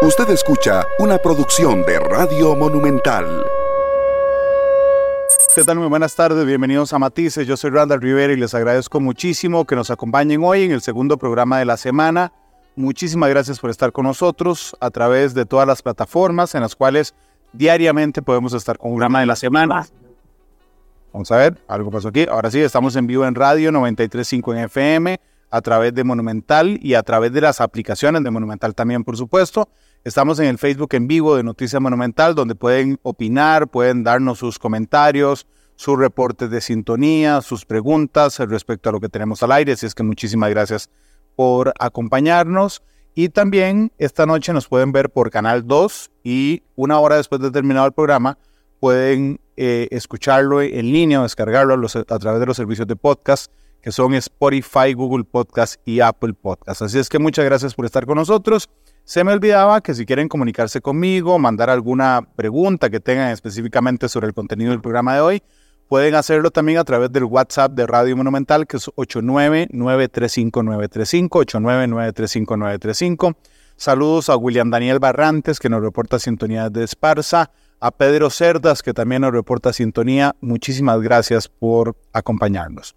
Usted escucha una producción de Radio Monumental. ¿Qué tal? Muy buenas tardes, bienvenidos a Matices. Yo soy Randall Rivera y les agradezco muchísimo que nos acompañen hoy en el segundo programa de la semana. Muchísimas gracias por estar con nosotros a través de todas las plataformas en las cuales diariamente podemos estar con un programa de la semana. Vamos a ver, algo pasó aquí. Ahora sí, estamos en vivo en radio 93.5 en FM, a través de Monumental y a través de las aplicaciones de Monumental también, por supuesto. Estamos en el Facebook en vivo de Noticias Monumental, donde pueden opinar, pueden darnos sus comentarios, sus reportes de sintonía, sus preguntas respecto a lo que tenemos al aire. Así es que muchísimas gracias por acompañarnos. Y también esta noche nos pueden ver por Canal 2 y una hora después de terminado el programa pueden eh, escucharlo en línea o descargarlo a, a través de los servicios de podcast que son Spotify, Google Podcast y Apple Podcast. Así es que muchas gracias por estar con nosotros. Se me olvidaba que si quieren comunicarse conmigo, mandar alguna pregunta que tengan específicamente sobre el contenido del programa de hoy, pueden hacerlo también a través del WhatsApp de Radio Monumental, que es 899-35935, 899-35935. Saludos a William Daniel Barrantes, que nos reporta sintonía de Esparza, a Pedro Cerdas, que también nos reporta sintonía. Muchísimas gracias por acompañarnos.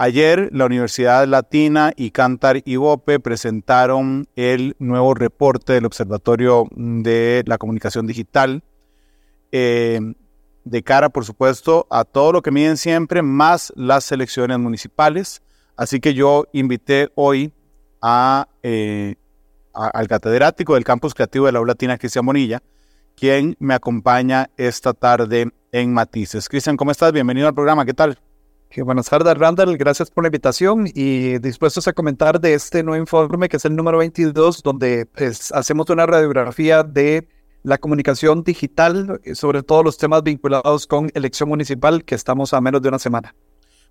Ayer la Universidad Latina y Cantar y Bope presentaron el nuevo reporte del Observatorio de la Comunicación Digital, eh, de cara, por supuesto, a todo lo que miden siempre, más las elecciones municipales. Así que yo invité hoy eh, al catedrático del Campus Creativo de la Aula Latina, Cristian Bonilla, quien me acompaña esta tarde en Matices. Cristian, ¿cómo estás? Bienvenido al programa, ¿qué tal? Buenas tardes, Randall. Gracias por la invitación y dispuestos a comentar de este nuevo informe que es el número 22, donde pues, hacemos una radiografía de la comunicación digital, eh, sobre todos los temas vinculados con elección municipal, que estamos a menos de una semana.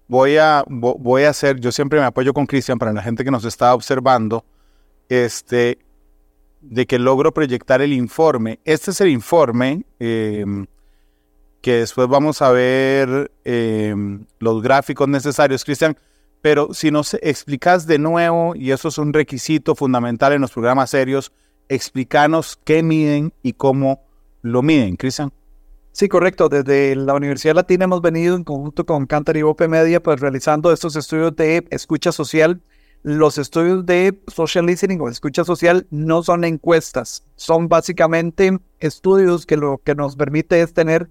Voy a, voy a hacer, yo siempre me apoyo con Cristian para la gente que nos está observando, este, de que logro proyectar el informe. Este es el informe. Eh, que después vamos a ver em, los gráficos necesarios, Cristian. Pero si nos explicas de nuevo, y eso es un requisito fundamental en los programas serios, explícanos qué miden y cómo lo miden, Cristian. Sí, correcto. Desde la Universidad Latina hemos venido en conjunto con Cantar y Ope Media, pues realizando estos estudios de escucha social. Los estudios de social listening o escucha social no son encuestas, son básicamente estudios que lo que nos permite es tener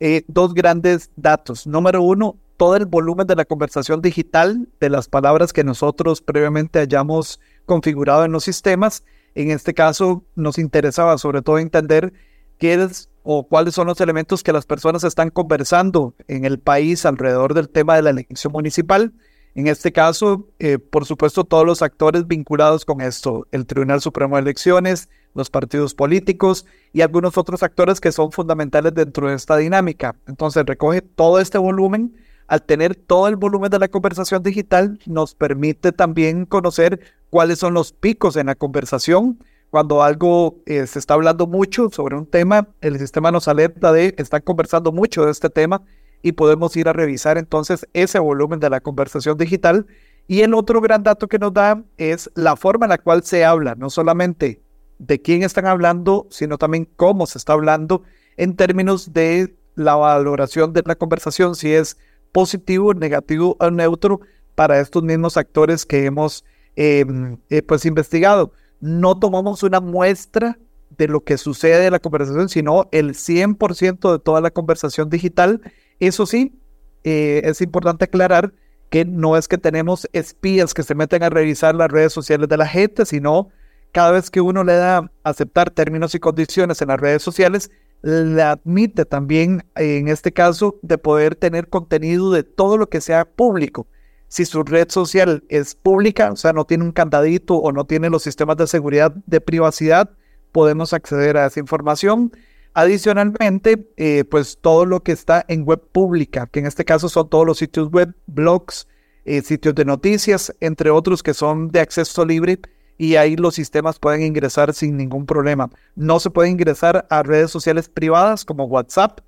eh, dos grandes datos. Número uno, todo el volumen de la conversación digital de las palabras que nosotros previamente hayamos configurado en los sistemas. En este caso, nos interesaba sobre todo entender qué es o cuáles son los elementos que las personas están conversando en el país alrededor del tema de la elección municipal. En este caso, eh, por supuesto, todos los actores vinculados con esto, el Tribunal Supremo de Elecciones, los partidos políticos y algunos otros actores que son fundamentales dentro de esta dinámica. Entonces recoge todo este volumen. Al tener todo el volumen de la conversación digital, nos permite también conocer cuáles son los picos en la conversación. Cuando algo eh, se está hablando mucho sobre un tema, el sistema nos alerta de están conversando mucho de este tema y podemos ir a revisar entonces ese volumen de la conversación digital. Y el otro gran dato que nos da es la forma en la cual se habla, no solamente de quién están hablando, sino también cómo se está hablando en términos de la valoración de la conversación, si es positivo, negativo o neutro para estos mismos actores que hemos em, eh, pues investigado. No tomamos una muestra de lo que sucede en la conversación, sino el 100% de toda la conversación digital. Eso sí, eh, es importante aclarar que no es que tenemos espías que se meten a revisar las redes sociales de la gente, sino cada vez que uno le da aceptar términos y condiciones en las redes sociales, le admite también, en este caso, de poder tener contenido de todo lo que sea público. Si su red social es pública, o sea, no tiene un candadito o no tiene los sistemas de seguridad de privacidad, podemos acceder a esa información. Adicionalmente, eh, pues todo lo que está en web pública, que en este caso son todos los sitios web, blogs, eh, sitios de noticias, entre otros que son de acceso libre, y ahí los sistemas pueden ingresar sin ningún problema. No se puede ingresar a redes sociales privadas como WhatsApp,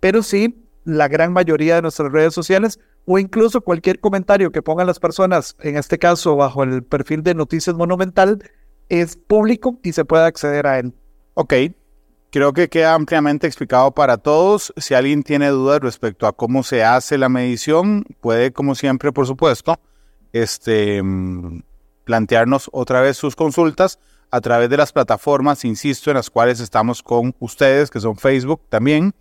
pero sí la gran mayoría de nuestras redes sociales o incluso cualquier comentario que pongan las personas, en este caso bajo el perfil de Noticias Monumental, es público y se puede acceder a él. Ok, creo que queda ampliamente explicado para todos. Si alguien tiene dudas respecto a cómo se hace la medición, puede, como siempre, por supuesto, este, mm, plantearnos otra vez sus consultas a través de las plataformas, insisto, en las cuales estamos con ustedes, que son Facebook también,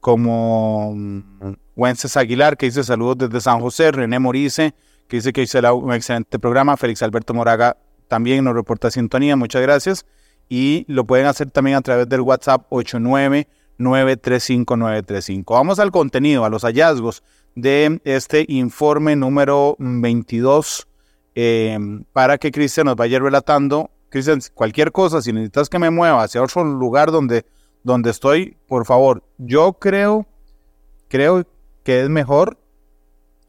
como mm, Wences Aguilar, que dice saludos desde San José, René Morice, que dice que hizo un excelente programa, Félix Alberto Moraga también nos reporta sintonía, muchas gracias, y lo pueden hacer también a través del WhatsApp 89935935. Vamos al contenido, a los hallazgos de este informe número 22, eh, para que Cristian nos vaya relatando. Cristian, cualquier cosa, si necesitas que me mueva hacia otro lugar donde, donde estoy, por favor, yo creo, creo que es mejor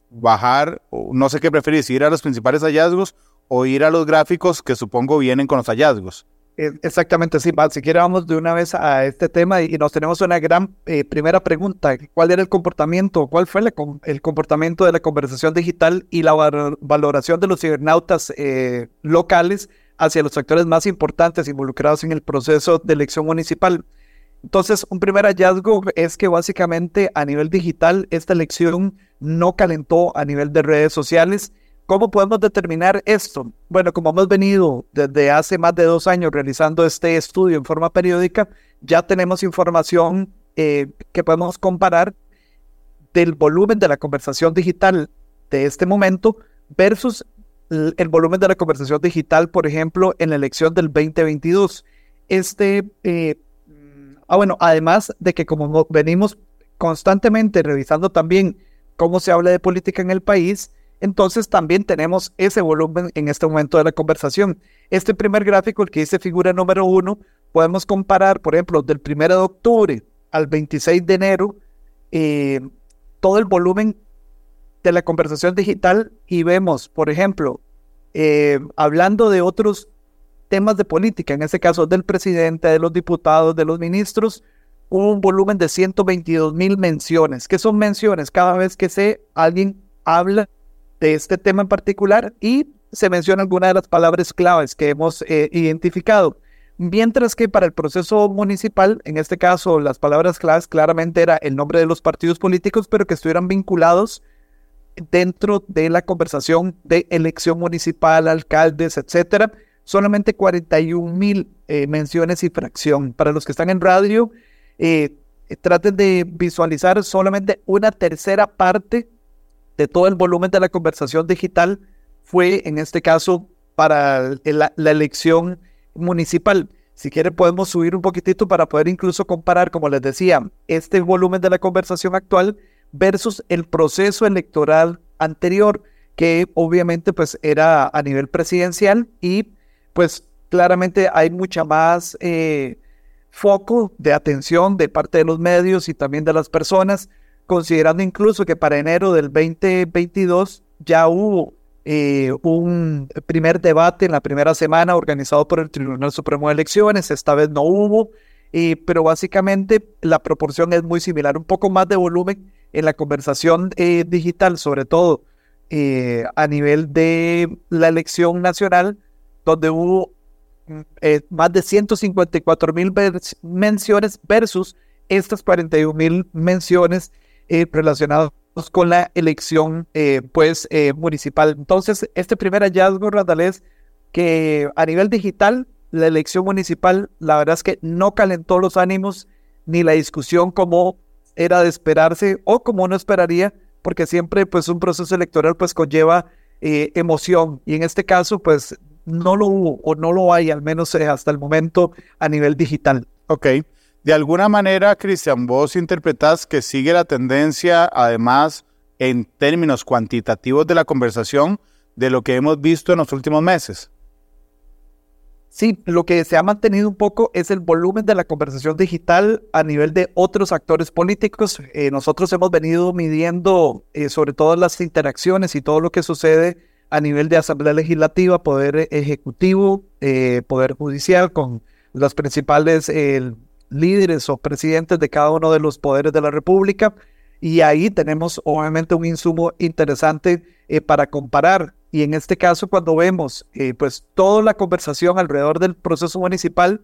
bajar, no sé qué preferís, ir a los principales hallazgos o ir a los gráficos que supongo vienen con los hallazgos. Eh, exactamente, sí, Si quiere vamos de una vez a este tema y, nos tenemos una gran eh, primera pregunta. ¿Cuál era el comportamiento? ¿Cuál fue el comportamiento de la conversación digital y la valoración de los cibernautas eh, locales hacia los actores más importantes involucrados en el proceso de elección municipal? Entonces, un primer hallazgo es que básicamente a nivel digital esta elección no calentó a nivel de redes sociales. ¿Cómo podemos determinar esto? Bueno, como hemos venido desde hace más de dos años realizando este estudio en forma periódica, ya tenemos información eh, que podemos comparar del volumen de la conversación digital de este momento versus el volumen de la conversación digital, por ejemplo, en la elección del 2022. Este eh, Ah, bueno, además de que como venimos constantemente revisando también cómo se habla de política en el país, entonces también tenemos ese volumen en este momento de la conversación. Este primer gráfico, el que dice figura número uno, podemos comparar, por ejemplo, del 1 de octubre al 26 de enero, eh, todo el volumen de la conversación digital y vemos, por ejemplo, eh, hablando de otros temas de política, en este caso del presidente, de los diputados, de los ministros, un volumen de 122 mil menciones. ¿Qué son menciones? Cada vez que se, alguien habla de este tema en particular y se menciona alguna de las palabras claves que hemos eh, identificado. Mientras que para el proceso municipal, en este caso las palabras claves claramente era el nombre de los partidos políticos, pero que estuvieran vinculados dentro de la conversación de elección municipal, alcaldes, etcétera, solamente 41 mil eh, menciones y fracción. Para los que están en radio, eh, traten de visualizar solamente una tercera parte de todo el volumen de la conversación digital fue, en este caso, para la, elección municipal. Si quieren podemos subir un poquitito para poder incluso comparar, como les decía, este volumen de la conversación actual versus el proceso electoral anterior, que obviamente pues era a nivel presidencial y pues claramente hay mucha más eh, foco de atención de parte de los medios y también de las personas, considerando incluso que para enero del 2022 ya hubo eh, un primer debate en la primera semana organizado por el Tribunal Supremo de Elecciones, esta vez no hubo, pero básicamente la proporción es muy similar, un poco más de volumen en la conversación eh, digital, sobre todo a nivel de la elección nacional, donde hubo eh, más de 154 mil menciones versus estas 41 mil menciones eh, relacionadas con la elección eh, pues municipal. Entonces, este primer hallazgo, Randall, que a nivel digital, la elección municipal, la verdad es que no calentó los ánimos ni la discusión como era de esperarse o como uno esperaría, porque siempre pues un proceso electoral pues conlleva emoción y en este caso pues no lo hubo o no lo hay, al menos eh, hasta el momento, a nivel digital. Ok. De alguna manera, Cristian, vos interpretás que sigue la tendencia, además, en términos cuantitativos de la conversación, de lo que hemos visto en los últimos meses. Sí, lo que se ha mantenido un poco es el volumen de la conversación digital a nivel de otros actores políticos. Eh, nosotros hemos venido midiendo eh, sobre todo las interacciones y todo lo que sucede a nivel de Asamblea Legislativa, Poder Ejecutivo, eh, Poder Judicial, con los principales líderes o presidentes de cada uno de los poderes de la República. Y ahí tenemos obviamente un insumo interesante eh, para comparar. Y en este caso, cuando vemos pues toda la conversación alrededor del proceso municipal,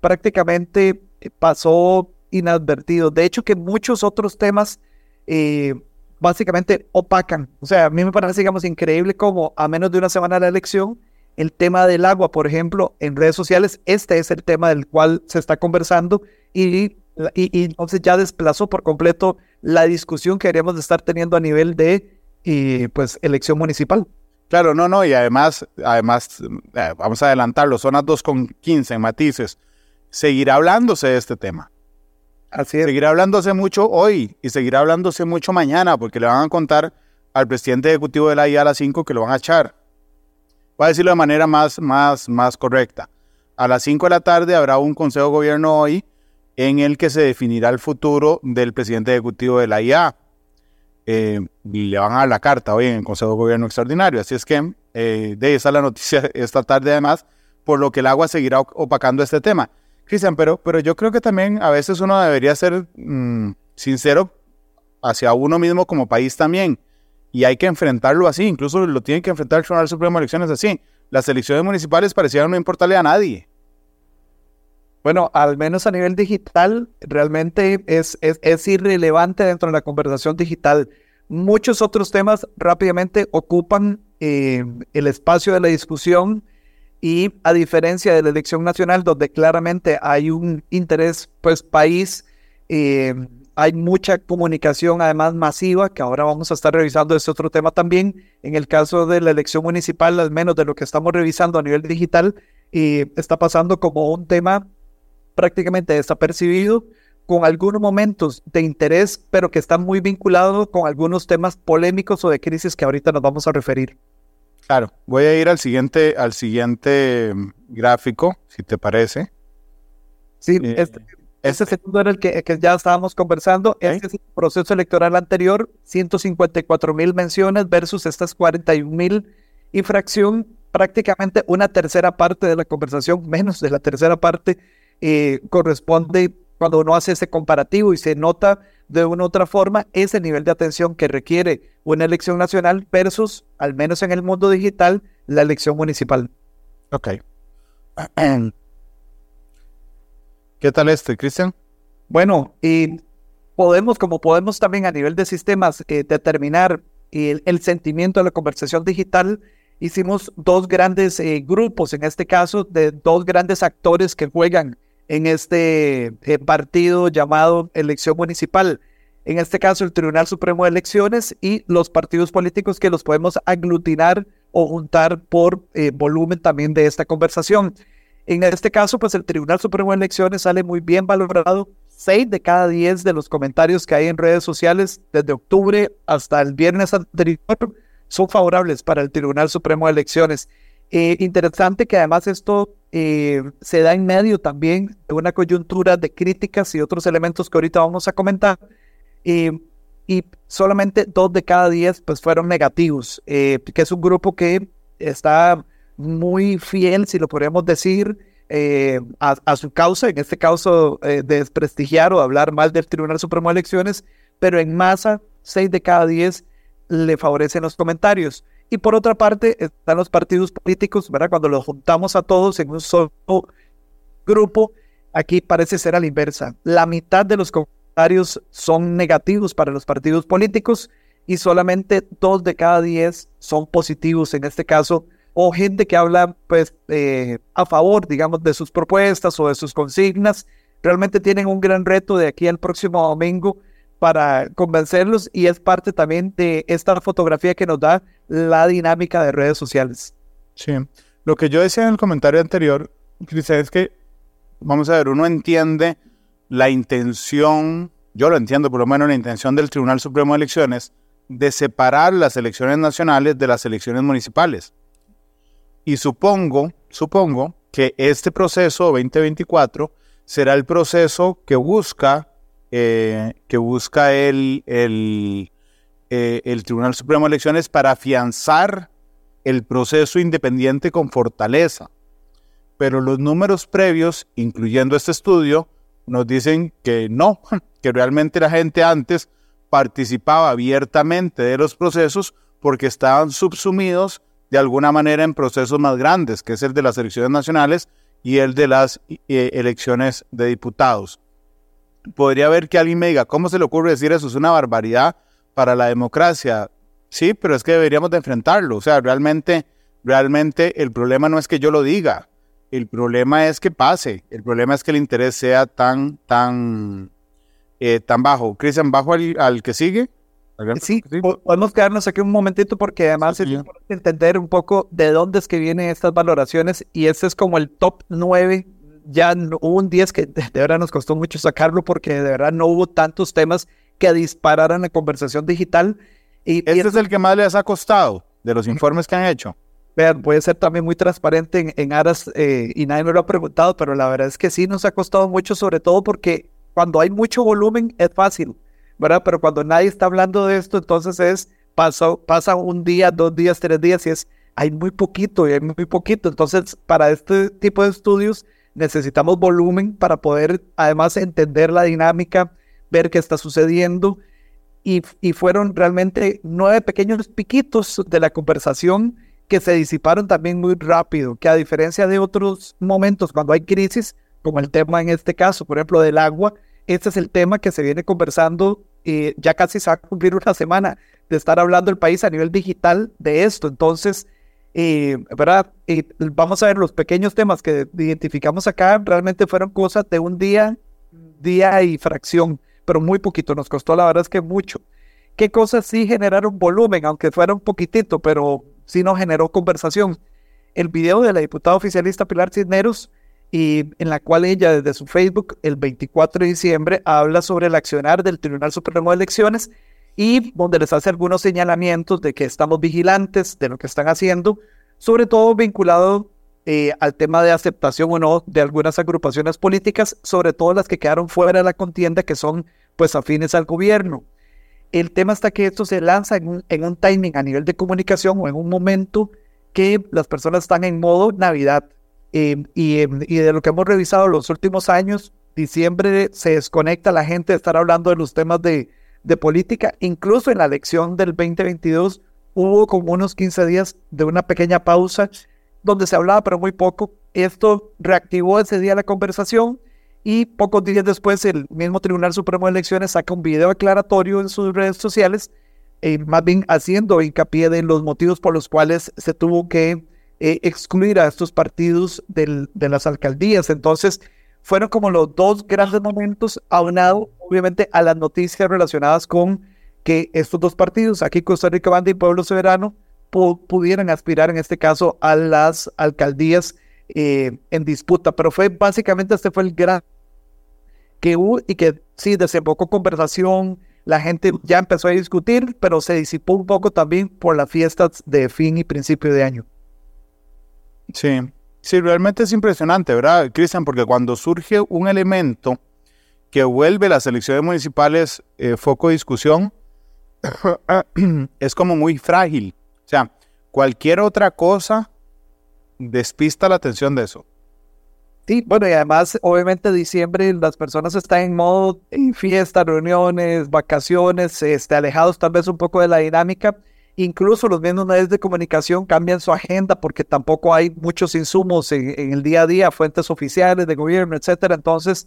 prácticamente eh, pasó inadvertido. De hecho, que muchos otros temas eh, básicamente opacan. O sea, a mí me parece, digamos, increíble como a menos de una semana de la elección, el tema del agua, por ejemplo, en redes sociales, este es el tema del cual se está conversando y, y, entonces ya desplazó por completo la discusión que deberíamos de estar teniendo a nivel de pues elección municipal. Claro, no, no, y además, además, eh, vamos a adelantarlo, son las 2.15 en matices. Seguirá hablándose de este tema. Así es. Seguirá hablándose mucho hoy y seguirá hablándose mucho mañana porque le van a contar al presidente ejecutivo de la IA a las 5 que lo van a echar. Voy a decirlo de manera más, más, más correcta. A las 5 de la tarde habrá un consejo de gobierno hoy en el que se definirá el futuro del presidente ejecutivo de la IA. Eh, le van a dar la carta hoy en el Consejo de Gobierno Extraordinario. Así es que eh, de esa la noticia esta tarde además, por lo que el agua seguirá opacando este tema. Cristian, pero, pero yo creo que también a veces uno debería ser mm, sincero hacia uno mismo como país también. Y hay que enfrentarlo así, incluso lo tiene que enfrentar el Tribunal Supremo de Elecciones así. Las elecciones municipales parecían no importarle a nadie. Bueno, al menos a nivel digital, realmente es, es, es, irrelevante dentro de la conversación digital. Muchos otros temas rápidamente ocupan eh, el espacio de la discusión y a diferencia de la elección nacional, donde claramente hay un interés, pues país, eh, hay mucha comunicación además masiva, que ahora vamos a estar revisando ese otro tema también. En el caso de la elección municipal, al menos de lo que estamos revisando a nivel digital, eh, está pasando como un tema prácticamente desapercibido, con algunos momentos de interés, pero que están muy vinculados con algunos temas polémicos o de crisis que ahorita nos vamos a referir. Claro, voy a ir al siguiente, al siguiente mm, gráfico, si te parece. Sí, eh, este, este, segundo era el que, ya estábamos conversando. Este es el proceso electoral anterior, 154 mil menciones versus estas 41 mil infracción, prácticamente una tercera parte de la conversación, menos de la tercera parte, eh, corresponde cuando uno hace ese comparativo y se nota de una u otra forma ese nivel de atención que requiere una elección nacional versus, al menos en el mundo digital, la elección municipal. Ok. ¿Qué tal este, Cristian? Bueno, y podemos, como podemos también a nivel de sistemas, eh, determinar el, sentimiento de la conversación digital, hicimos dos grandes eh, grupos, en este caso, de dos grandes actores que juegan en este eh, partido llamado elección municipal. En este caso, el Tribunal Supremo de Elecciones y los partidos políticos que los podemos aglutinar o juntar por eh, volumen también de esta conversación. En este caso, pues el Tribunal Supremo de Elecciones sale muy bien valorado. Seis de cada diez de los comentarios que hay en redes sociales desde octubre hasta el viernes anterior son favorables para el Tribunal Supremo de Elecciones. Eh, interesante que además esto eh, se da en medio también de una coyuntura de críticas y otros elementos que ahorita vamos a comentar. Eh, y solamente dos de cada diez pues fueron negativos, que es un grupo que está muy fiel, si lo podríamos decir, a, a, su causa, en este caso de desprestigiar o hablar mal del Tribunal Supremo de Elecciones, pero en masa, seis de cada diez le favorecen los comentarios. Y por otra parte están los partidos políticos, ¿verdad? Cuando los juntamos a todos en un solo grupo, aquí parece ser a la inversa. La mitad de los comentarios son negativos para los partidos políticos y solamente dos de cada diez son positivos en este caso, o gente que habla pues eh, a favor, digamos, de sus propuestas o de sus consignas. Realmente tienen un gran reto de aquí al próximo domingo para convencerlos y es parte también de esta fotografía que nos da la dinámica de redes sociales. Sí, lo que yo decía en el comentario anterior, Cristian, es que, vamos a ver, uno entiende la intención, yo lo entiendo por lo menos la intención del Tribunal Supremo de Elecciones de separar las elecciones nacionales de las elecciones municipales. Y supongo, supongo que este proceso 2024 será el proceso que busca eh, que busca el, eh, el Tribunal Supremo de Elecciones para afianzar el proceso independiente con fortaleza. Pero los números previos, incluyendo este estudio, nos dicen que no, que realmente la gente antes participaba abiertamente de los procesos porque estaban subsumidos de alguna manera en procesos más grandes, que es el de las elecciones nacionales y el de las eh, elecciones de diputados. Podría haber que alguien me diga, ¿cómo se le ocurre decir eso? Es una barbaridad para la democracia. Sí, pero es que deberíamos de enfrentarlo. O sea, realmente, realmente el problema no es que yo lo diga. El problema es que pase. El problema es que el interés sea tan, tan, eh, tan bajo. Cristian, ¿bajo al, que sigue? Sí, podemos quedarnos aquí un momentito porque además es importante entender un poco de dónde es que vienen estas valoraciones y este es como el top 9. Ya hubo un 10 que de verdad nos costó mucho sacarlo porque de verdad no hubo tantos temas que dispararan la conversación digital. Y, este es el que más les ha costado de los informes que han hecho. Vean, puede ser también muy transparente en, aras, eh, y nadie me lo ha preguntado, pero la verdad es que sí nos ha costado mucho, sobre todo porque cuando hay mucho volumen es fácil, ¿verdad? Pero cuando nadie está hablando de esto, entonces es, pasa, pasa un día, dos días, tres días y es, hay muy poquito y hay muy poquito. Entonces, para este tipo de estudios necesitamos volumen para poder además entender la dinámica, ver qué está sucediendo. Y, y fueron realmente nueve pequeños piquitos de la conversación que se disiparon también muy rápido, que a diferencia de otros momentos cuando hay crisis, como el tema en este caso, por ejemplo, del agua, este es el tema que se viene conversando y ya casi se va a cumplir una semana de estar hablando el país a nivel digital de esto. Entonces, eh, ¿verdad? vamos a ver los pequeños temas que identificamos acá, realmente fueron cosas de un día, día y fracción, pero muy poquito, nos costó la verdad es que mucho. ¿Qué cosas sí generaron volumen, aunque fuera un poquitito, pero sí no generó conversación? El video de la diputada oficialista Pilar Cisneros y en la cual ella desde su Facebook el 24 de diciembre habla sobre el accionar del Tribunal Supremo de Elecciones y donde les hace algunos señalamientos de que estamos vigilantes de lo que están haciendo, sobre todo vinculado eh, al tema de aceptación o no de algunas agrupaciones políticas, sobre todo las que quedaron fuera de la contienda, que son pues afines al gobierno. El tema está que esto se lanza en un, en un timing a nivel de comunicación o en un momento que las personas están en modo Navidad, Em, em, y, de lo que hemos revisado los últimos años, diciembre se desconecta la gente de estar hablando de los temas de, de política. Incluso en la elección del 2022 hubo como unos 15 días de una pequeña pausa donde se hablaba, pero muy poco. Esto reactivó ese día la conversación y pocos días después el mismo Tribunal Supremo de Elecciones saca un video aclaratorio en sus redes sociales, eh, más bien haciendo hincapié de los motivos por los cuales se tuvo que eh, excluir a estos partidos del, de las alcaldías. Entonces, fueron como los dos grandes momentos, aunado obviamente a las noticias relacionadas con que estos dos partidos, aquí Costa Rica Banda y Pueblo Soberano, pudieran aspirar en este caso a las alcaldías eh, en disputa. Pero fue básicamente este fue el gran que hubo y que sí desembocó conversación, la gente ya empezó a discutir, pero se disipó un poco también por las fiestas de fin y principio de año. Sí, sí, realmente es impresionante, ¿verdad, Cristian? Porque cuando surge un elemento que vuelve las elecciones municipales eh, foco de discusión, es como muy frágil. O sea, cualquier otra cosa despista la atención de eso. Sí, bueno, y además, obviamente, diciembre las personas están en modo en fiesta, reuniones, vacaciones, este, alejados tal vez un poco de la dinámica Incluso los mismos medios de comunicación cambian su agenda porque tampoco hay muchos insumos en, el día a día, fuentes oficiales de gobierno, etcétera. Entonces,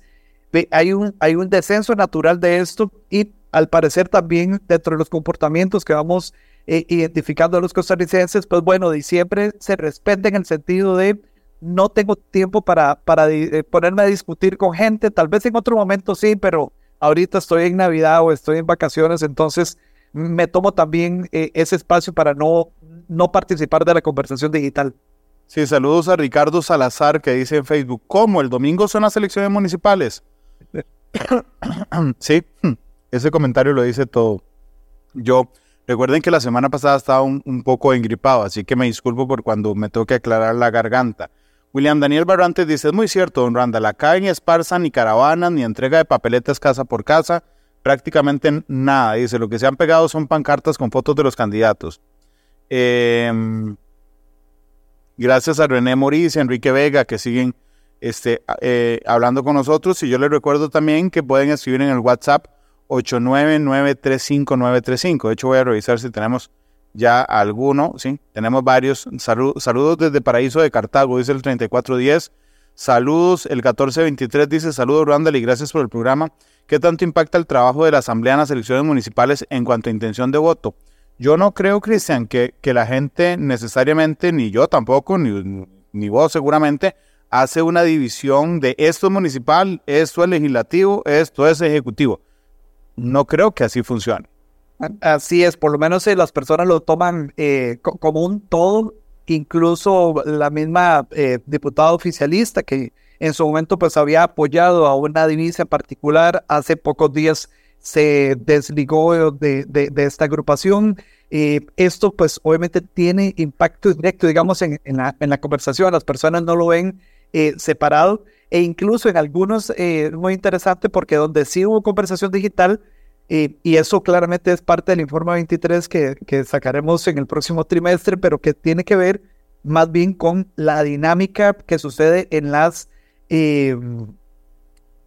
hay un, hay un descenso natural de esto y al parecer también dentro de los comportamientos que vamos eh, identificando a los costarricenses, pues bueno, diciembre se respeta en el sentido de no tengo tiempo para, para eh, ponerme a discutir con gente, tal vez en otro momento sí, pero ahorita estoy en Navidad o estoy en vacaciones, entonces me tomo también eh, ese espacio para no, no participar de la conversación digital. Sí, saludos a Ricardo Salazar que dice en Facebook, ¿cómo? ¿El domingo son las elecciones municipales? sí, ese comentario lo dice todo. Yo, recuerden que la semana pasada estaba un, poco engripado, así que me disculpo por cuando me tengo que aclarar la garganta. William Daniel Barrantes dice, es muy cierto, don Randall, acá en Esparza ni caravanas ni entrega de papeletas casa por casa, prácticamente nada. Dice, lo que se han pegado son pancartas con fotos de los candidatos. Em, gracias a René Moris y Enrique Vega que siguen este, eh, hablando con nosotros. Y yo les recuerdo también que pueden escribir en el WhatsApp 899-35935. De hecho, voy a revisar si tenemos ya alguno. Sí, tenemos varios. saludos desde Paraíso de Cartago, dice el 3410. Saludos, el 1423 dice, saludos Randall y gracias por el programa. ¿Qué tanto impacta el trabajo de la Asamblea en las elecciones municipales en cuanto a intención de voto? Yo no creo, Cristian, que, que la gente necesariamente, ni yo tampoco, ni, ni vos seguramente, hace una división de esto es municipal, esto es legislativo, esto es ejecutivo. No creo que así funcione. Así es, por lo menos eh, las personas lo toman eh, como un todo, incluso la misma eh, diputada oficialista que en su momento pues había apoyado a una divisa particular, hace pocos días se desligó de, de, esta agrupación. esto pues obviamente tiene impacto directo, digamos, en, en, la, conversación, las personas no lo ven separado e incluso en algunos, muy interesante porque donde sí hubo conversación digital, y eso claramente es parte del informe 23 que, sacaremos en el próximo trimestre, pero que tiene que ver más bien con la dinámica que sucede en las em,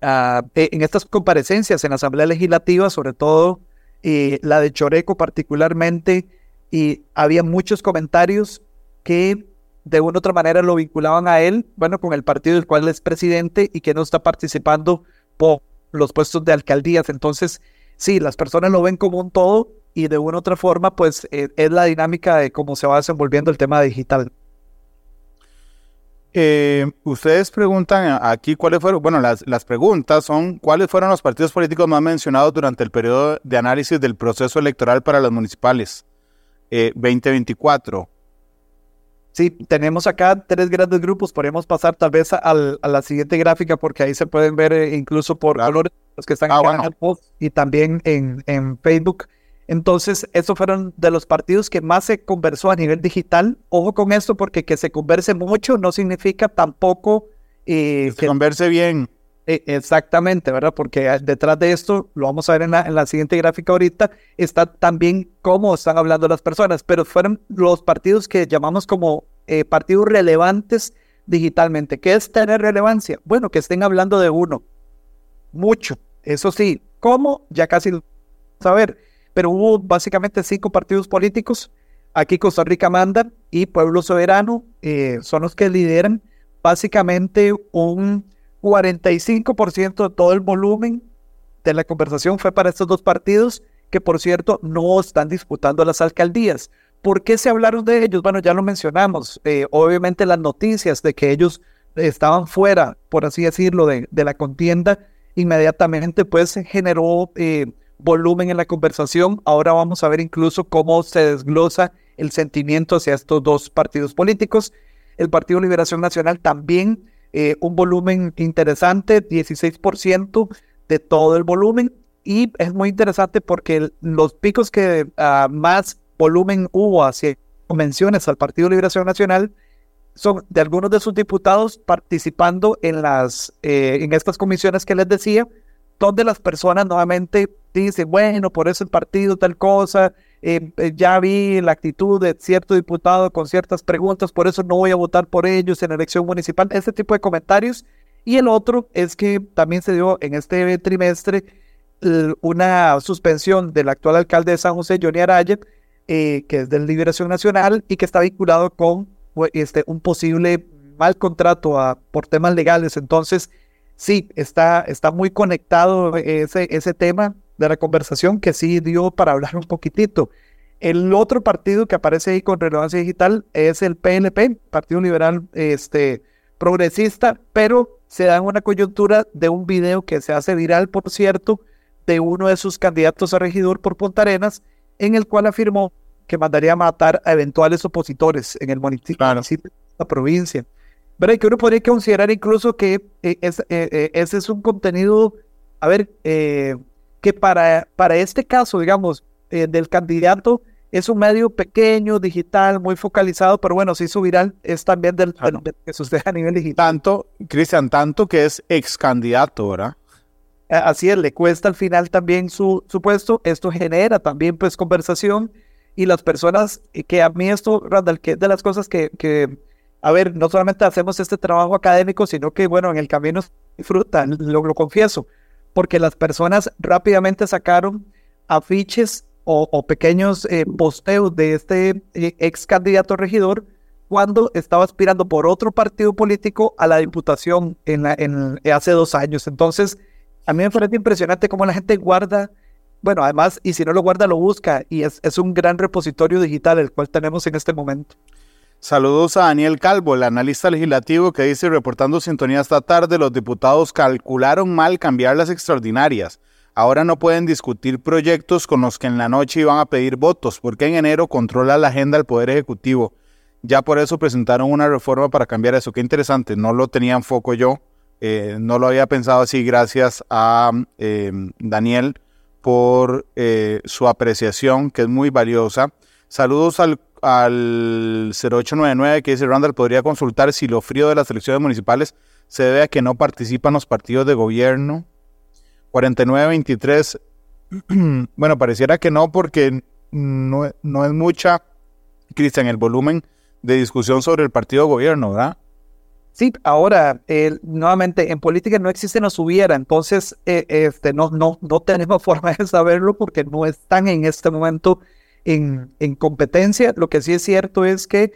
ah, e, en estas comparecencias en la Asamblea Legislativa, sobre todo eh, la de Choreco particularmente, y había muchos comentarios que de una u otra manera lo vinculaban a él, bueno, con el partido del cual es presidente y que no está participando por los puestos de alcaldías. Entonces, sí, las personas lo ven como un todo y de una u otra forma, pues eh, es la dinámica de cómo se va desenvolviendo el tema digital. Eh, ustedes preguntan aquí cuáles fueron, bueno, las, las, preguntas son cuáles fueron los partidos políticos más mencionados durante el periodo de análisis del proceso electoral para las municipales 2024. Eh, sí, tenemos acá tres grandes grupos, podemos pasar tal vez a la siguiente gráfica porque ahí se pueden ver incluso por colores los que están ah, en el post y también en, en Facebook. Entonces, esos fueron de los partidos que más se conversó a nivel digital. Ojo con esto, porque que se converse mucho no significa tampoco eh, que se converse bien. Eh, exactamente, ¿verdad? Porque ah, detrás de esto, lo vamos a ver en la, en la siguiente gráfica ahorita, está también cómo están hablando las personas, pero fueron los partidos que llamamos como eh, partidos relevantes digitalmente. ¿Qué es tener relevancia? Bueno, que estén hablando de uno, mucho. Eso sí, ¿cómo? Ya casi lo saber. Pero hubo básicamente cinco partidos políticos. Aquí Costa Rica manda y Pueblo Soberano eh, son los que lideran básicamente un 45% de todo el volumen de la conversación fue para estos dos partidos que por cierto no están disputando las alcaldías. ¿Por qué se hablaron de ellos? Bueno, ya lo mencionamos. Eh, obviamente las noticias de que ellos estaban fuera, por así decirlo, de, de la contienda inmediatamente pues generó eh, volumen en la conversación. Ahora vamos a ver incluso cómo se desglosa el sentimiento hacia estos dos partidos políticos. El Partido Liberación Nacional también eh, un volumen interesante, 16% de todo el volumen. Y es muy interesante porque los picos que ah, más volumen hubo hacia convenciones al Partido Liberación Nacional son de algunos de sus diputados participando en, las, eh, en estas comisiones que les decía, donde las personas nuevamente dicen, bueno, por eso el partido tal cosa, eh, eh, ya vi la actitud de cierto diputado con ciertas preguntas, por eso no voy a votar por ellos en elección municipal, este tipo de comentarios. Y el otro es que también se dio en este trimestre una suspensión del actual alcalde de San José, Johnny Araya, que es de Liberación Nacional y que está vinculado con este, un posible mal contrato a, por temas legales. Entonces, sí, está, está muy conectado ese, ese tema de la conversación que sí dio para hablar un poquitito. El otro partido que aparece ahí con relevancia digital es el PNP, Partido Liberal este, Progresista, pero se da en una coyuntura de un video que se hace viral, por cierto, de uno de sus candidatos a regidor por Punta Arenas, en el cual afirmó que mandaría a matar a eventuales opositores en el municipio, de la provincia. Pero que uno podría considerar incluso que eh, es, eh, eh, ese es un contenido, a ver, que para, para este caso, digamos, del candidato, es un medio pequeño, digital, muy focalizado, pero bueno, si hizo viral, es también del, que sucede a nivel digital. Tanto, Cristian, tanto que es ex candidato, ¿verdad? Así es, le cuesta al final también su, su puesto, esto genera también pues conversación y las personas, que a mí esto, Randall, que es de las cosas que, que, a ver, no solamente hacemos este trabajo académico, sino que, bueno, en el camino disfrutan, lo, lo confieso, porque las personas rápidamente sacaron afiches o, o pequeños eh, posteos de este eh, ex candidato regidor cuando estaba aspirando por otro partido político a la diputación en, la, en hace dos años. Entonces, a mí me parece impresionante cómo la gente guarda, bueno, además, y si no lo guarda, lo busca, y es, un gran repositorio digital el cual tenemos en este momento. Saludos a Daniel Calvo, el analista legislativo que dice, reportando sintonía esta tarde, los diputados calcularon mal cambiar las extraordinarias. Ahora no pueden discutir proyectos con los que en la noche iban a pedir votos, porque en enero controla la agenda el Poder Ejecutivo. Ya por eso presentaron una reforma para cambiar eso. Qué interesante, no lo tenía en foco yo, eh, no lo había pensado así. Gracias a eh, Daniel por eh, su apreciación, que es muy valiosa. Saludos al al 0899 que dice Randall podría consultar si lo frío de las elecciones municipales se debe a que no participan los partidos de gobierno. 4923, bueno, pareciera que no porque no, no es mucha, Cristian, el volumen de discusión sobre el partido de gobierno, ¿verdad? Sí, ahora, nuevamente, en política no existe no hubiera, entonces eh, este, no, no, no tenemos forma de saberlo porque no están en este momento en, competencia. Lo que sí es cierto es que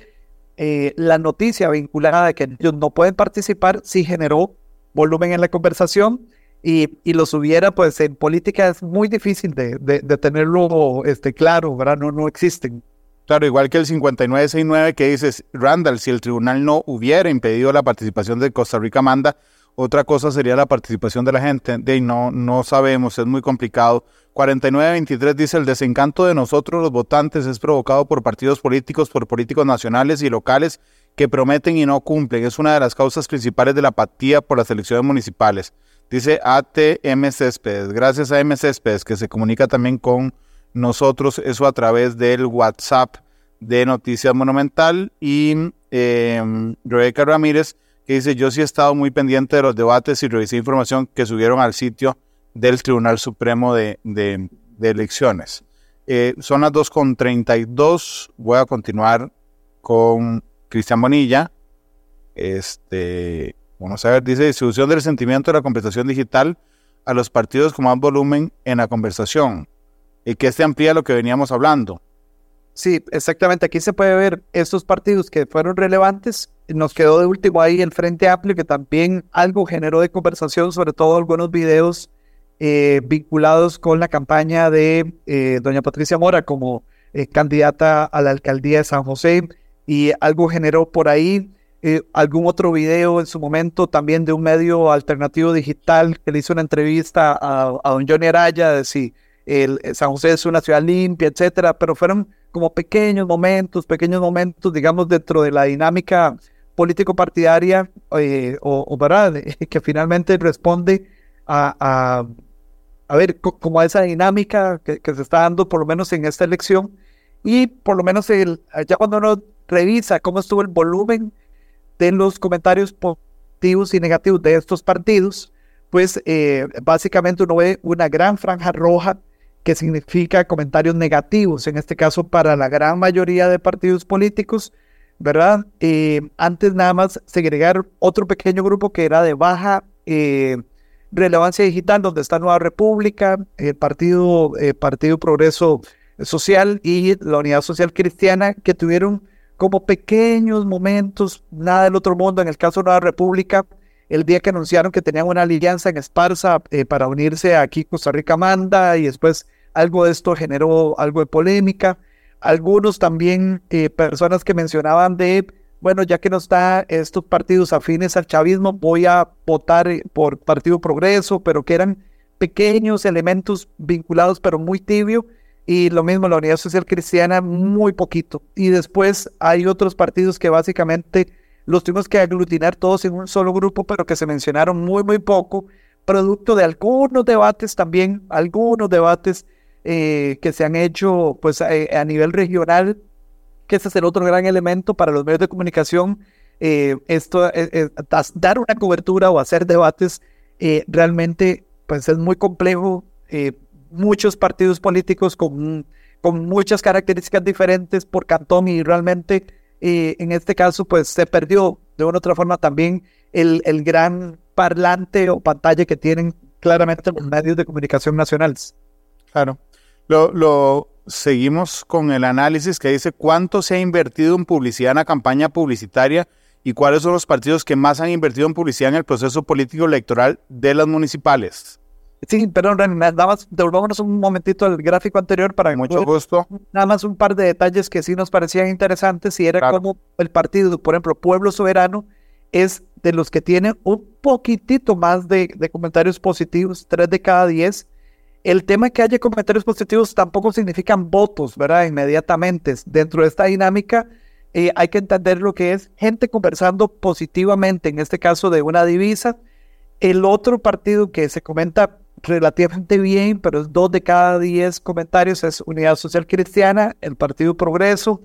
eh, la noticia vinculada de que ellos no pueden participar sí generó volumen en la conversación y, y los hubiera, pues en política es muy difícil de, de, tenerlo este, claro, ¿verdad? No, no existen. Claro, igual que el 5969 que dices, Randall, si el tribunal no hubiera impedido la participación de Costa Rica Manda, otra cosa sería la participación de la gente. De no, no sabemos, es muy complicado. 4923 dice, el desencanto de nosotros los votantes es provocado por partidos políticos, por políticos nacionales y locales que prometen y no cumplen. Es una de las causas principales de la apatía por las elecciones municipales. Dice ATM Céspedes. Gracias a M Céspedes, que se comunica también con nosotros, eso a través del WhatsApp de Noticias Monumental. Y eh, Rebeca Ramírez que dice, yo sí he estado muy pendiente de los debates y revisé información que subieron al sitio del Tribunal Supremo de, Elecciones. Eh, son las 2.32, voy a continuar con Cristian Bonilla. Este, vamos a ver, dice distribución del sentimiento de la conversación digital a los partidos con más volumen en la conversación y que este amplía lo que veníamos hablando. Sí, exactamente. Aquí se puede ver estos partidos que fueron relevantes. Nos quedó de último ahí el Frente Amplio, que también algo generó de conversación, sobre todo algunos videos eh, vinculados con la campaña de eh, doña Patricia Mora como eh, candidata a la alcaldía de San José. Y algo generó por ahí algún otro video en su momento también de un medio alternativo digital que le hizo una entrevista a, a don Johnny Araya de si el, San José es una ciudad limpia, etcétera, pero fueron como pequeños momentos, pequeños momentos, digamos, dentro de la dinámica político-partidaria, eh, o, ¿verdad? que finalmente responde a, a, ver, como a esa dinámica que, se está dando, por lo menos en esta elección, y por lo menos el, ya cuando uno revisa cómo estuvo el volumen de los comentarios positivos y negativos de estos partidos, pues eh, básicamente uno ve una gran franja roja que significa comentarios negativos, en este caso para la gran mayoría de partidos políticos, ¿verdad? Eh, antes nada más segregar otro pequeño grupo que era de baja eh, relevancia digital, donde está Nueva República, el Partido, eh, Partido Progreso Social y la Unidad Social Cristiana, que tuvieron como pequeños momentos, nada del otro mundo, en el caso de Nueva República, el día que anunciaron que tenían una alianza en Esparza para unirse aquí Costa Rica Manda y después algo de esto generó algo de polémica. Algunos también, eh, personas que mencionaban de, bueno, ya que no está estos partidos afines al chavismo, voy a votar eh, por Partido Progreso, pero que eran pequeños elementos vinculados, pero muy tibio. Y lo mismo, la Unidad Social Cristiana, muy poquito. Y después hay otros partidos que básicamente los tuvimos que aglutinar todos en un solo grupo, pero que se mencionaron muy, muy poco, producto de algunos debates también, algunos debates eh, que se han hecho pues, eh, a, nivel regional, que ese es el otro gran elemento para los medios de comunicación. Eh, esto, dar una cobertura o hacer debates realmente pues, es muy complejo. muchos partidos políticos con, con muchas características diferentes por cantón y realmente en este caso pues se perdió de una u otra forma también el, el gran parlante o pantalla que tienen claramente los medios de comunicación nacionales. Claro. Lo, lo, seguimos con el análisis que dice cuánto se ha invertido en publicidad en la campaña publicitaria y cuáles son los partidos que más han invertido en publicidad en el proceso político electoral de las municipales. Sí, perdón, nada más devolvámonos un momentito al gráfico anterior para mucho gusto. Nada más un par de detalles que sí nos parecían interesantes y era como el partido, por ejemplo, Pueblo Soberano es de los que tiene un poquitito más de, de comentarios positivos, tres de cada diez. El tema que haya comentarios positivos tampoco significan votos, ¿verdad? Inmediatamente. Dentro de esta dinámica eh, hay que entender lo que es gente conversando positivamente, en este caso de una divisa. El otro partido que se comenta relativamente bien, pero es dos de cada diez comentarios, es Unidad Social Cristiana, el Partido Progreso,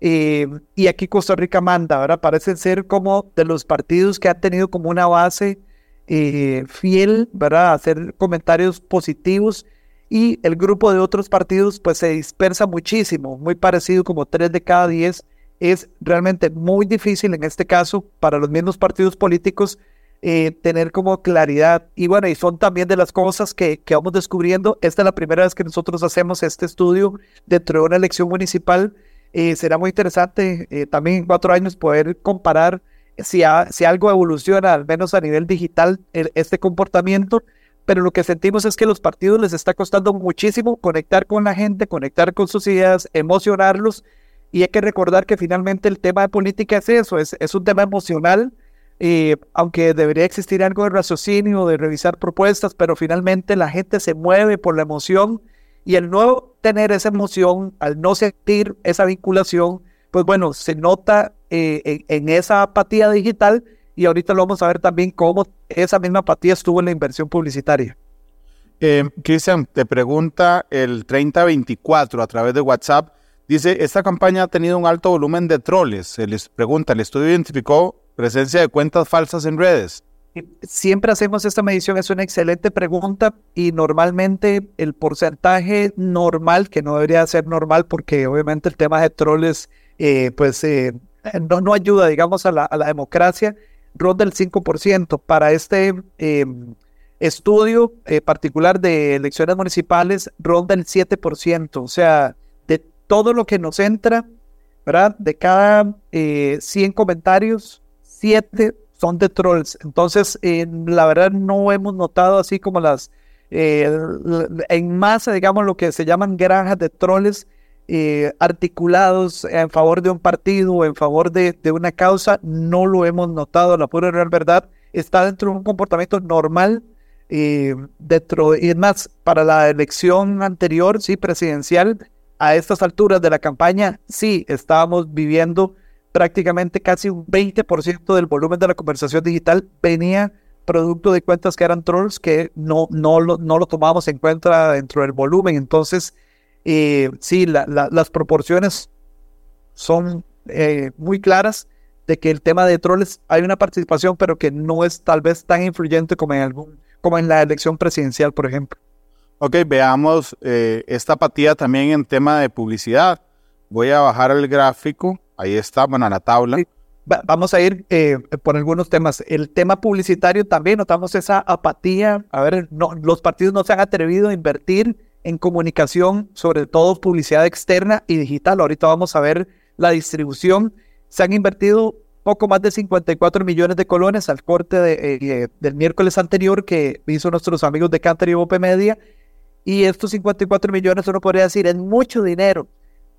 eh, y aquí Costa Rica manda, ¿verdad? Parecen ser como de los partidos que han tenido como una base eh, fiel, ¿verdad? Hacer comentarios positivos y el grupo de otros partidos pues se dispersa muchísimo, muy parecido como tres de cada diez. Es realmente muy difícil en este caso para los mismos partidos políticos eh, tener como claridad. Y bueno, y son también de las cosas que, que vamos descubriendo. Esta es la primera vez que nosotros hacemos este estudio dentro de una elección municipal eh, será muy interesante eh, también en cuatro años poder comparar si, algo evoluciona, al menos a nivel digital, este comportamiento. Pero lo que sentimos es que los partidos les está costando muchísimo conectar con la gente, conectar con sus ideas, emocionarlos. Y hay que recordar que finalmente el tema de política es eso, es, es un tema emocional, eh, aunque debería existir algo de raciocinio, de revisar propuestas, pero finalmente la gente se mueve por la emoción y el no tener esa emoción, al no sentir esa vinculación, pues bueno, se nota eh, en, esa apatía digital y ahorita lo vamos a ver también cómo esa misma apatía estuvo en la inversión publicitaria. Eh, Cristian, te pregunta el 3024 a través de WhatsApp. Dice, esta campaña ha tenido un alto volumen de troles. Se les pregunta, ¿el estudio identificó presencia de cuentas falsas en redes? Siempre hacemos esta medición, es una excelente pregunta y normalmente el porcentaje normal, que no debería ser normal porque obviamente el tema de troles eh, pues eh, no, no, ayuda, digamos, a la, a la, democracia, ronda el 5%. Para este em, estudio eh, particular de elecciones municipales, ronda el 7%. O sea, de todo lo que nos entra, ¿verdad? De cada 100 comentarios, 7 son de trolls. Entonces, la verdad no hemos notado así como las, eh, en masa, digamos, lo que se llaman granjas de trolls eh, articulados en favor de un partido o en favor de, una causa, no lo hemos notado. La pura real verdad está dentro de un comportamiento normal. Eh, dentro, y es más, para la elección anterior, sí, presidencial, a estas alturas de la campaña, sí, estábamos viviendo prácticamente casi un 20% del volumen de la conversación digital venía producto de cuentas que eran trolls que no, no, lo, no lo tomábamos en cuenta dentro del volumen. Entonces, eh, sí, las proporciones son eh, muy claras de que el tema de trolls hay una participación, pero que no es tal vez tan influyente como en, algún, como en la elección presidencial, por ejemplo. Ok, veamos eh, esta apatía también en tema de publicidad. Voy a bajar el gráfico Ahí está, bueno, la tabla. vamos a ir eh, por algunos temas. El tema publicitario también notamos esa apatía. A ver, no, los partidos no se han atrevido a invertir en comunicación, sobre todo publicidad externa y digital. Ahorita vamos a ver la distribución. Se han invertido poco más de 54 millones de colones al corte de, eh, del miércoles anterior que hizo nuestros amigos de Canter y Bope Media. Y estos 54 millones uno podría decir es mucho dinero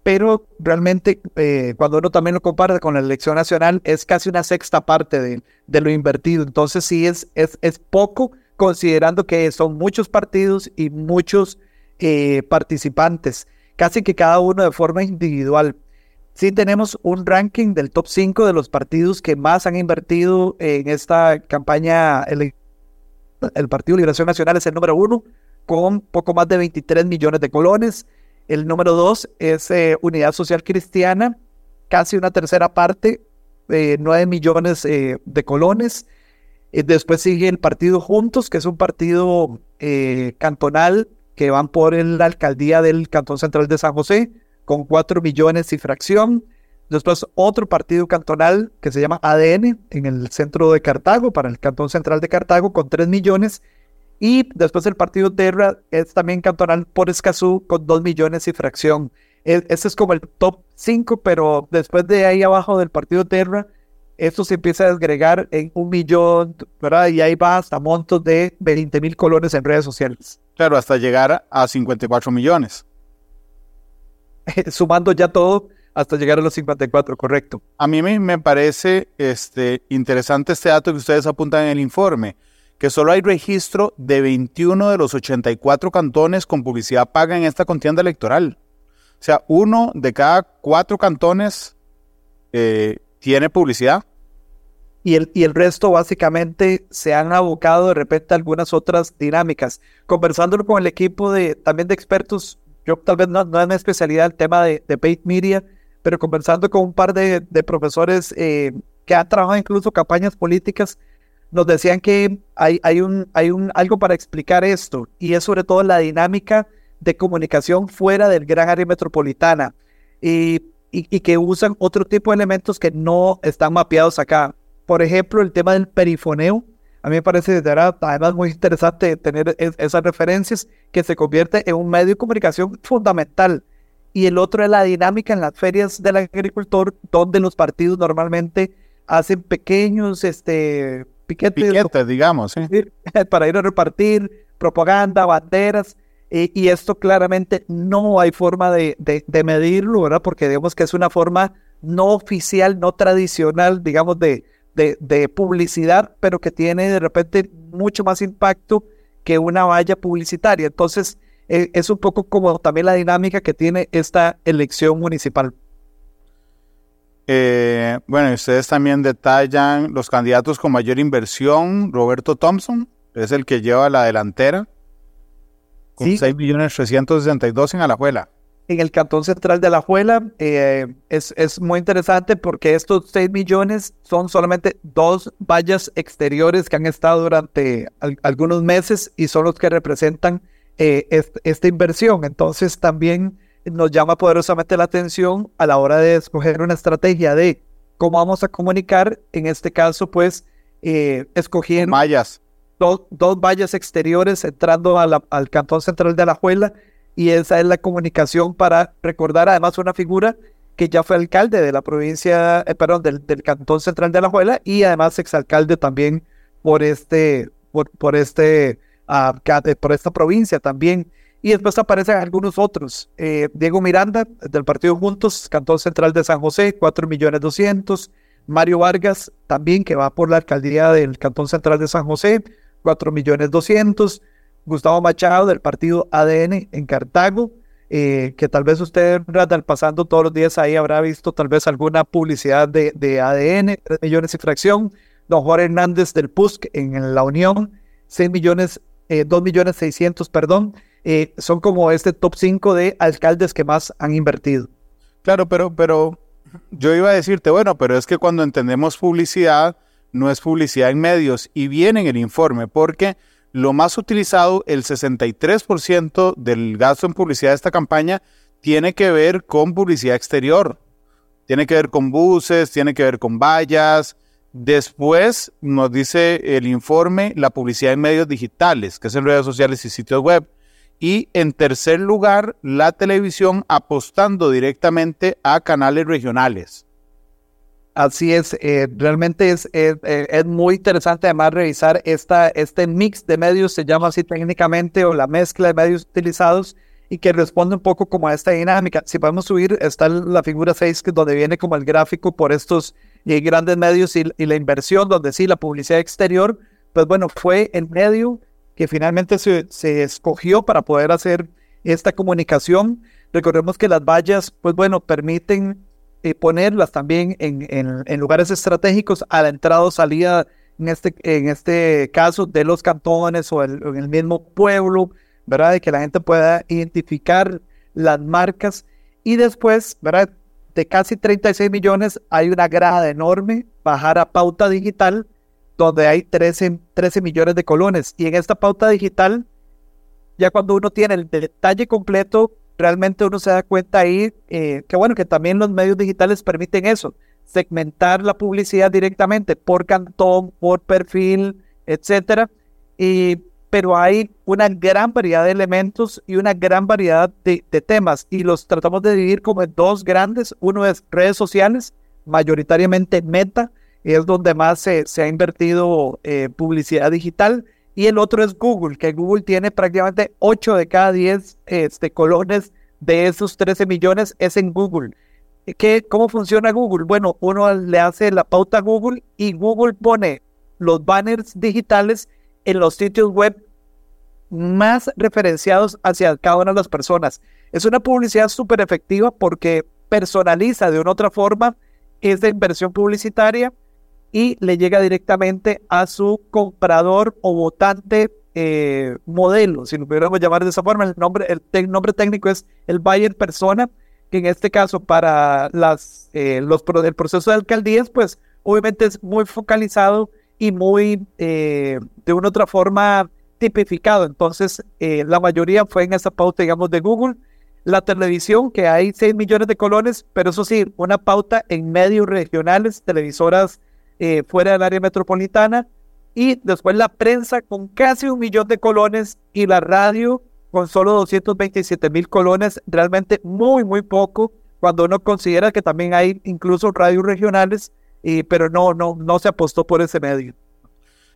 pero realmente eh, cuando uno también lo compara con la elección nacional es casi una sexta parte de, de lo invertido. Entonces sí es, es, es, poco considerando que son muchos partidos y muchos eh, participantes, casi que cada uno de forma individual. Sí tenemos un ranking del top 5 de los partidos que más han invertido en esta campaña. El, Partido Liberación Nacional es el número uno con poco más de 23 millones de colones. El número dos es eh, Unidad Social Cristiana, casi una tercera parte, eh, 9 millones eh, de colones. Después sigue el Partido Juntos, que es un partido cantonal que van por la alcaldía del Cantón Central de San José, con 4 millones y fracción. Después otro partido cantonal que se llama ADN en el centro de Cartago, para el Cantón Central de Cartago, con 3 millones. Y después el partido Terra es también cantonal por Escazú con 2 millones y fracción. E, ese es como el top 5, pero después de ahí abajo del partido Terra, esto se empieza a desgregar en un millón, ¿verdad? Y ahí va hasta montos de 20 mil colones en redes sociales. Claro, hasta llegar a 54 millones. Sumando ya todo hasta llegar a los 54, correcto. A mí me, parece este, interesante este dato que ustedes apuntan en el informe, que solo hay registro de 21 de los 84 cantones con publicidad paga en esta contienda electoral. O sea, uno de cada cuatro cantones eh, tiene publicidad. Y el, y el resto básicamente se han abocado de repente a algunas otras dinámicas. Conversándolo con el equipo de también de expertos, yo tal vez no, no es mi especialidad el tema de, de paid media, pero conversando con un par de, de profesores eh, que han trabajado incluso campañas políticas, nos decían que hay, hay, un, hay un, algo para explicar esto, y es sobre todo la dinámica de comunicación fuera del gran área metropolitana. Y y, que usan otro tipo de elementos que no están mapeados acá. Por ejemplo, el tema del perifoneo. A mí me parece además muy interesante tener esas referencias que se convierte en un medio de comunicación fundamental. Y el otro es la dinámica en las ferias del agricultor, donde los partidos normalmente hacen pequeños este, piquetes, piquetes digamos, para ir a repartir propaganda, banderas y esto claramente no hay forma de, medirlo, ¿verdad? Porque digamos que es una forma no oficial, no tradicional, digamos, de, de, publicidad, pero que tiene de repente mucho más impacto que una valla publicitaria. Entonces, eh, es un poco como también la dinámica que tiene esta elección municipal. Eh, bueno, ustedes también detallan los candidatos con mayor inversión. Roberto Thompson es el que lleva la delantera con sí. 6.362.000 en Alajuela. En el Cantón Central de Alajuela eh, es, es, muy interesante porque estos 6 millones son solamente dos vallas exteriores que han estado durante algunos meses y son los que representan eh, esta inversión. Entonces también nos llama poderosamente la atención a la hora de escoger una estrategia de cómo vamos a comunicar, en este caso pues eh, escogiendo... Vallas dos, vallas exteriores entrando al Cantón Central de Alajuela y esa es la comunicación para recordar además una figura que ya fue alcalde de la provincia, eh, perdón, del, Cantón Central de Alajuela y además exalcalde también por este, por, por este, uh, por esta provincia también. Y después aparecen algunos otros. Eh, Diego Miranda, del Partido Juntos, Cantón Central de San José, 4 millones 200. Mario Vargas, también que va por la alcaldía del Cantón Central de San José, 4 millones 200. Gustavo Machado del partido ADN en Cartago, eh, que tal vez usted, Radal, pasando todos los días ahí, habrá visto tal vez alguna publicidad de, ADN, 3 millones y fracción. Don Juan Hernández del PUSC en La Unión, 6 millones, eh, 2 millones 600, perdón. Eh, son como este top 5 de alcaldes que más han invertido. Claro, pero, pero yo iba a decirte, bueno, pero es que cuando entendemos publicidad, no es publicidad en medios y viene en el informe porque lo más utilizado, el 63% del gasto en publicidad de esta campaña, tiene que ver con publicidad exterior. Tiene que ver con buses, tiene que ver con vallas. Después nos dice el informe la publicidad en medios digitales, que es en redes sociales y sitios web. Y en tercer lugar, la televisión apostando directamente a canales regionales. Así es, eh, realmente es, eh, es, muy interesante además revisar esta, este mix de medios, se llama así técnicamente, o la mezcla de medios utilizados y que responde un poco como a esta dinámica. Si podemos subir, está la figura 6, que donde viene como el gráfico por estos eh, grandes medios y, la inversión, donde sí, la publicidad exterior, pues bueno, fue el medio que finalmente se, se escogió para poder hacer esta comunicación. Recordemos que las vallas, pues bueno, permiten eh, ponerlas también en, en, lugares estratégicos a la entrada o salida, en este, en este caso, de los cantones o en el mismo pueblo, ¿verdad? De que la gente pueda identificar las marcas. Y después, ¿verdad? De casi 36 millones hay una grada enorme, bajar a pauta digital, donde hay 13, 13 millones de colones. Y en esta pauta digital, ya cuando uno tiene el detalle completo, realmente uno se da cuenta ahí eh, que bueno, que también los medios digitales permiten eso, segmentar la publicidad directamente por cantón, por perfil, etcétera. Y pero hay una gran variedad de elementos y una gran variedad de, temas y los tratamos de dividir como en dos grandes. Uno es redes sociales, mayoritariamente Meta, es donde más se, ha invertido eh, publicidad digital. Y el otro es Google, que Google tiene prácticamente 8 de cada 10 este, colones de esos 13 millones es en Google. ¿Qué, ¿Cómo funciona Google? Bueno, uno le hace la pauta a Google y Google pone los banners digitales en los sitios web más referenciados hacia cada una de las personas. Es una publicidad súper efectiva porque personaliza de una otra forma esa inversión publicitaria y le llega directamente a su comprador o votante eh, modelo, si lo pudiéramos llamar de esa forma. El nombre, el nombre técnico es el buyer persona, que en este caso para las, eh, los, el proceso de alcaldías, pues obviamente es muy focalizado y muy eh, de una otra forma tipificado. Entonces, eh, la mayoría fue en esa pauta, digamos, de Google. La televisión, que hay 6 millones de colones, pero eso sí, una pauta en medios regionales, televisoras eh, fuera del área metropolitana. Y después la prensa con casi un millón de colones y la radio con solo 227 mil colones, realmente muy, muy poco, cuando uno considera que también hay incluso radios regionales, y, pero no, no, no se apostó por ese medio.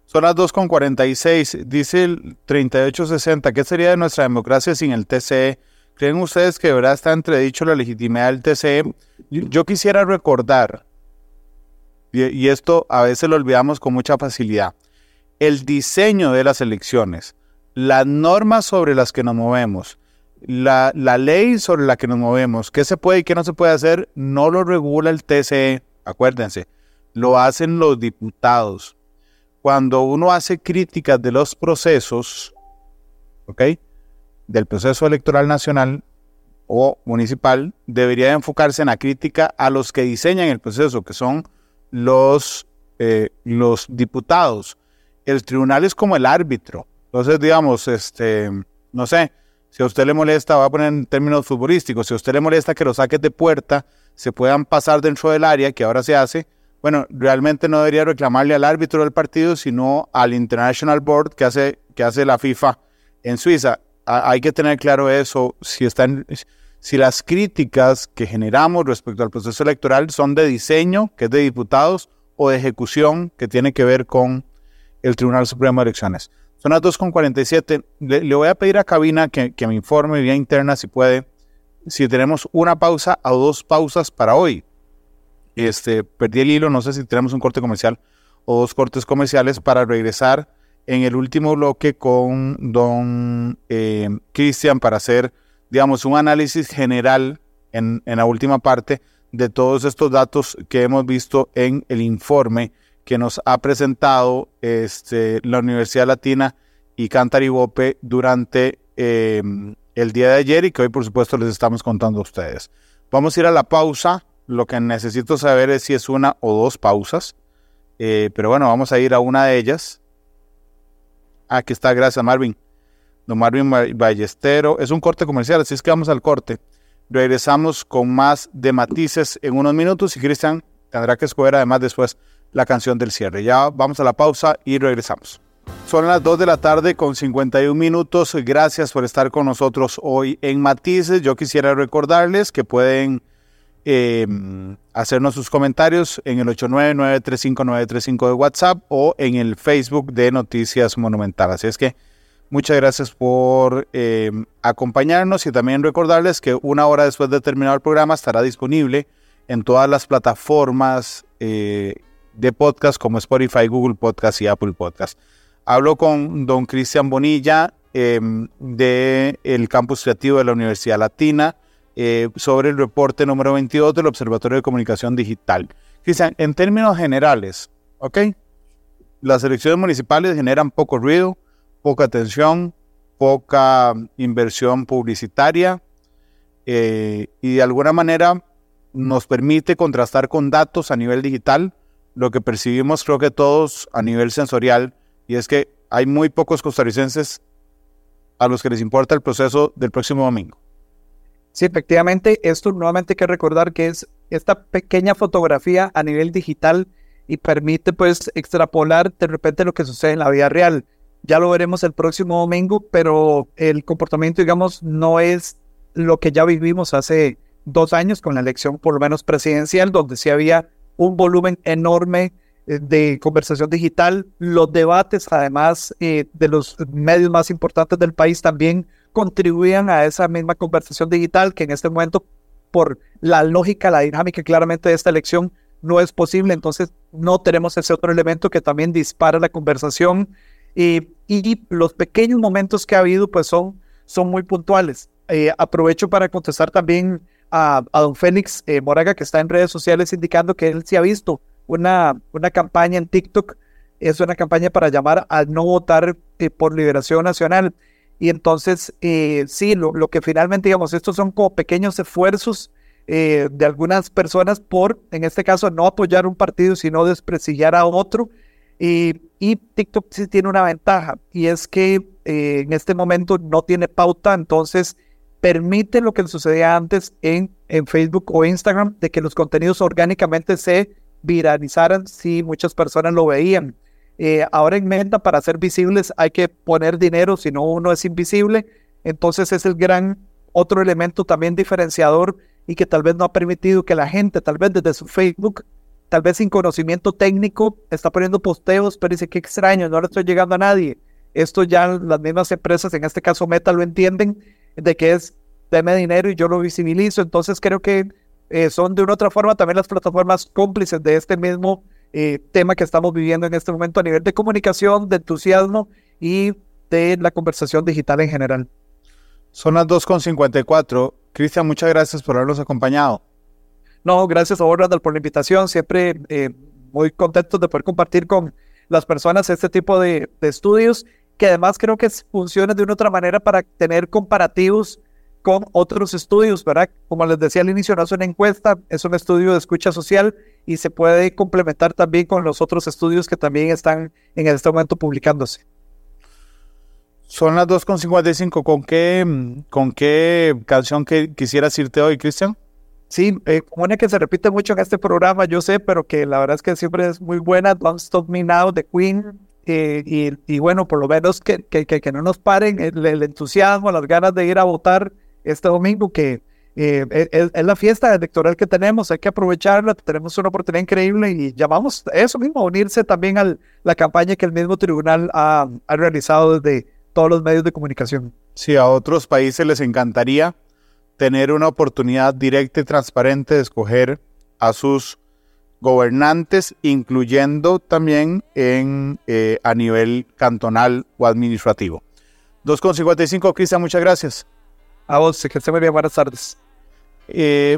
Son las 2.46, dice el 3860. ¿Qué sería de nuestra democracia sin el TCE? ¿Creen ustedes que de verdad está entredicho la legitimidad del TCE? Yo quisiera recordar, y, esto a veces lo olvidamos con mucha facilidad, el diseño de las elecciones, las normas sobre las que nos movemos, la, la ley sobre la que nos movemos, qué se puede y qué no se puede hacer, no lo regula el TCE, acuérdense, lo hacen los diputados. Cuando uno hace críticas de los procesos, ¿ok? Del proceso electoral nacional o municipal, debería enfocarse en la crítica a los que diseñan el proceso, que son los, eh, los diputados. El tribunal es como el árbitro. Entonces, digamos, este, no sé, si a usted le molesta, va a poner en términos futbolísticos, si a usted le molesta que los saques de puerta se puedan pasar dentro del área, que ahora se hace, bueno, realmente no debería reclamarle al árbitro del partido, sino al International Board que hace, que hace la FIFA en Suiza. hay que tener claro eso, si, están, si las críticas que generamos respecto al proceso electoral son de diseño, que es de diputados, o de ejecución, que tiene que ver con el Tribunal Supremo de Elecciones. Son las 2.47. Le, le voy a pedir a Cabina que, me informe vía interna si puede, si tenemos una pausa o dos pausas para hoy este, perdí el hilo, no sé si tenemos un corte comercial o dos cortes comerciales para regresar en el último bloque con don eh, Cristian para hacer, digamos, un análisis general en, en la última parte de todos estos datos que hemos visto en el informe que nos ha presentado este, la Universidad Latina y Cantaribope durante eh, el día de ayer y que hoy por supuesto les estamos contando a ustedes. Vamos a ir a la pausa lo que necesito saber es si es una o dos pausas. Eh, pero bueno, vamos a ir a una de ellas. Aquí está, gracias Marvin. Don Marvin Ballestero. Es un corte comercial, así es que vamos al corte. Regresamos con más de matices en unos minutos y Cristian tendrá que escoger además después la canción del cierre. Ya vamos a la pausa y regresamos. Son las 2 de la tarde con 51 minutos. Gracias por estar con nosotros hoy en Matices. Yo quisiera recordarles que pueden eh, hacernos sus comentarios en el 899-359-35 de WhatsApp o en el Facebook de Noticias Monumental. Así es que muchas gracias por em, acompañarnos y también recordarles que una hora después de terminar el programa estará disponible en todas las plataformas eh, de podcast como Spotify, Google Podcast y Apple Podcast. Hablo con don Cristian Bonilla em, del Campus Creativo de la Universidad Latina eh, sobre el reporte número 22 del Observatorio de Comunicación Digital. Cristian, en términos generales, ¿ok? Las elecciones municipales generan poco ruido, poca atención, poca inversión publicitaria eh, y de alguna manera nos permite contrastar con datos a nivel digital lo que percibimos creo que todos a nivel sensorial y es que hay muy pocos costarricenses a los que les importa el proceso del próximo domingo. Sí, efectivamente, esto nuevamente hay que recordar que es esta pequeña fotografía a nivel digital y permite pues extrapolar de repente lo que sucede en la vida real. Ya lo veremos el próximo domingo, pero el comportamiento, digamos, no es lo que ya vivimos hace dos años con la elección por lo menos presidencial, donde sí había un volumen enorme eh, de conversación digital. Los debates, además eh, de los medios más importantes del país, también contribuían a esa misma conversación digital que en este momento, por la lógica, la dinámica claramente de esta elección, no es posible. Entonces, no tenemos ese otro elemento que también dispara la conversación. Y los pequeños momentos que ha habido, pues son, son muy puntuales. Eh, aprovecho para contestar también a, don Félix eh, Moraga, que está en redes sociales indicando que él sí ha visto una, una campaña en TikTok, es una campaña para llamar a no votar eh, por liberación nacional. Y entonces, sí, lo, lo, que finalmente, digamos, estos son como pequeños esfuerzos de algunas personas por, en este caso, no apoyar un partido, sino desprestigiar a otro. y TikTok sí tiene una ventaja, y es que en este momento no tiene pauta, entonces permite lo que sucedía antes en, en Facebook o Instagram, de que los contenidos orgánicamente se viralizaran si muchas personas lo veían. Eh, ahora en Meta, para ser visibles, hay que poner dinero, si no, uno es invisible. Entonces es el gran otro elemento también diferenciador y que tal vez no ha permitido que la gente, tal vez desde su Facebook, tal vez sin conocimiento técnico, está poniendo posteos, pero dice, qué extraño, no le estoy llegando a nadie. Esto ya las mismas empresas, en este caso Meta, lo entienden de que es deme dinero y yo lo visibilizo. Entonces creo que eh, son de una otra forma también las plataformas cómplices de este mismo eh, tema que estamos viviendo en este momento a nivel de comunicación, de entusiasmo y de la conversación digital en general. Son las 2.54. Cristian, muchas gracias por habernos acompañado. No, gracias a vos, Randall, por la invitación. Siempre eh, muy contento de poder compartir con las personas este tipo de, de estudios que además creo que funciona de una otra manera para tener comparativos con otros estudios, ¿verdad? Como les decía al inicio, no es una encuesta, es un estudio de escucha social y se puede complementar también con los otros estudios que también están en este momento publicándose. Son las 2.55. ¿Con qué, ¿Con qué canción que quisieras irte hoy, Cristian? Sí, eh, una que se repite mucho en este programa, yo sé, pero que la verdad es que siempre es muy buena, Don't Stop Me Now de Queen, eh, y, bueno, por lo menos que, que, que no nos paren el, entusiasmo, las ganas de ir a votar este domingo, que eh, es, la fiesta electoral que tenemos, hay que aprovecharla, tenemos una oportunidad increíble y llamamos eso mismo, a unirse también a la campaña que el mismo tribunal ha, ha realizado desde todos los medios de comunicación. Sí, a otros países les encantaría tener una oportunidad directa y transparente de escoger a sus gobernantes, incluyendo también en, eh, a nivel cantonal o administrativo. 2.55, Cristian, muchas gracias. A vos, que esté muy bien, buenas tardes. Eh,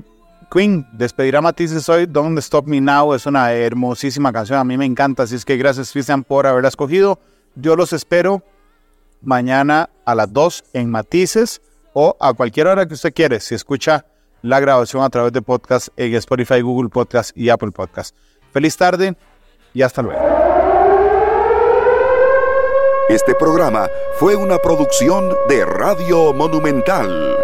Queen, despedirá Matices hoy, Don't Stop Me Now, es una hermosísima canción, a mí me encanta, así es que gracias Cristian por haberla escogido. Yo los espero mañana a las 2 en Matices o a cualquier hora que usted quiere, si escucha la grabación a través de podcast en Spotify, Google Podcast y Apple Podcast. Feliz tarde y hasta luego. Este programa fue una producción de Radio Monumental.